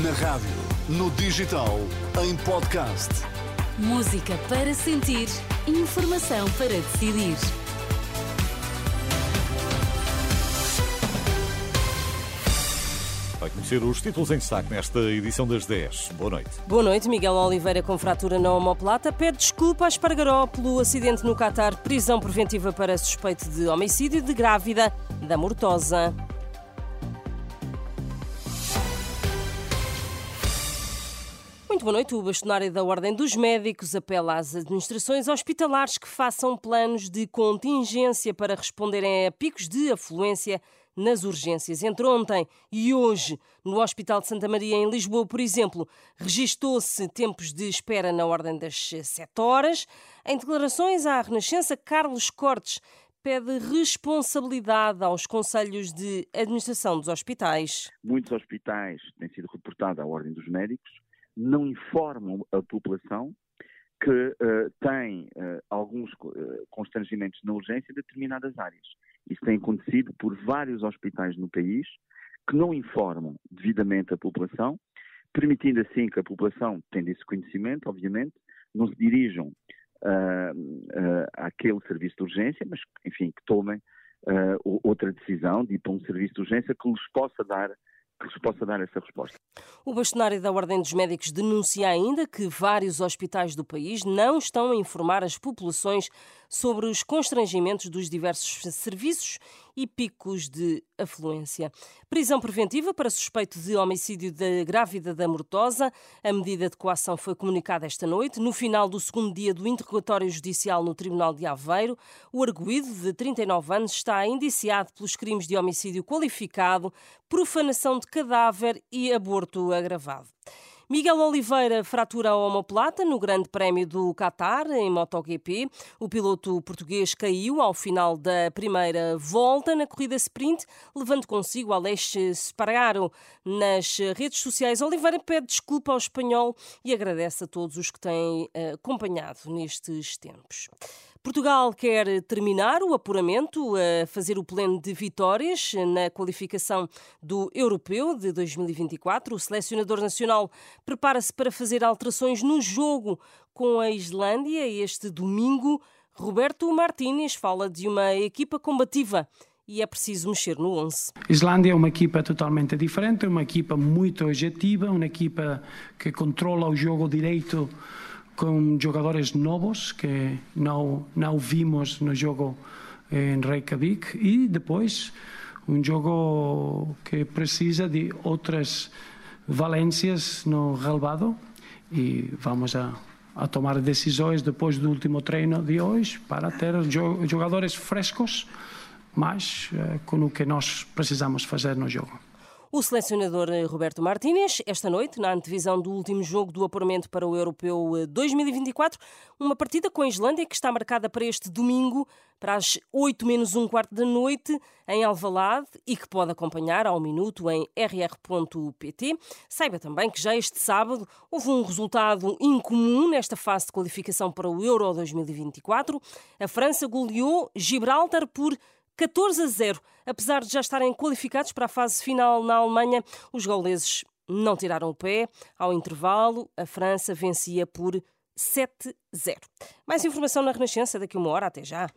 Na rádio, no digital, em podcast. Música para sentir, informação para decidir. Vai conhecer os títulos em destaque nesta edição das 10. Boa noite. Boa noite. Miguel Oliveira, com fratura na omoplata, pede desculpa a Espargaró pelo acidente no Catar. Prisão preventiva para suspeito de homicídio de grávida da Mortosa. Muito boa noite. O bastonário da Ordem dos Médicos apela às administrações hospitalares que façam planos de contingência para responderem a picos de afluência nas urgências. Entre ontem e hoje, no Hospital de Santa Maria, em Lisboa, por exemplo, registou-se tempos de espera na ordem das 7 horas. Em declarações à Renascença, Carlos Cortes pede responsabilidade aos conselhos de administração dos hospitais. Muitos hospitais têm sido reportados à Ordem dos Médicos, não informam a população que uh, tem uh, alguns uh, constrangimentos na urgência em determinadas áreas. Isso tem acontecido por vários hospitais no país que não informam devidamente a população, permitindo assim que a população, tendo esse conhecimento, obviamente, não se dirijam uh, uh, àquele serviço de urgência, mas, enfim, que tomem uh, outra decisão de ir para um serviço de urgência que lhes possa dar que se possa dar essa resposta. O bastonário da Ordem dos Médicos denuncia ainda que vários hospitais do país não estão a informar as populações sobre os constrangimentos dos diversos serviços e picos de afluência. Prisão preventiva para suspeito de homicídio da grávida da Mortosa. A medida de coação foi comunicada esta noite, no final do segundo dia do interrogatório judicial no Tribunal de Aveiro. O arguído, de 39 anos, está indiciado pelos crimes de homicídio qualificado, profanação de cadáver e aborto agravado. Miguel Oliveira fratura a omoplata no Grande Prémio do Qatar, em MotoGP. O piloto português caiu ao final da primeira volta na corrida sprint, levando consigo Alex Spargaro. Nas redes sociais, Oliveira pede desculpa ao espanhol e agradece a todos os que têm eh, acompanhado nestes tempos. Portugal quer terminar o apuramento, a fazer o pleno de vitórias na qualificação do Europeu de 2024. O selecionador nacional prepara-se para fazer alterações no jogo com a Islândia este domingo. Roberto Martínez fala de uma equipa combativa e é preciso mexer no 11. Islândia é uma equipa totalmente diferente, é uma equipa muito objetiva, uma equipa que controla o jogo direito com jogadores novos que não, não vimos no jogo em Reykjavik e depois um jogo que precisa de outras valências no relvado e vamos a, a tomar decisões depois do último treino de hoje para ter jogadores frescos, mas uh, com o que nós precisamos fazer no jogo. O selecionador eh, Roberto Martínez, esta noite, na antevisão do último jogo do apuramento para o Europeu 2024, eh, uma partida com a Islândia que está marcada para este domingo, para as 8 menos um quarto da noite, em Alvalade, e que pode acompanhar ao minuto em rr.pt. Saiba também que já este sábado houve um resultado incomum nesta fase de qualificação para o Euro 2024. A França goleou Gibraltar por 14 a 0. Apesar de já estarem qualificados para a fase final na Alemanha, os gauleses não tiraram o pé. Ao intervalo, a França vencia por 7-0. Mais informação na Renascença daqui a uma hora. Até já.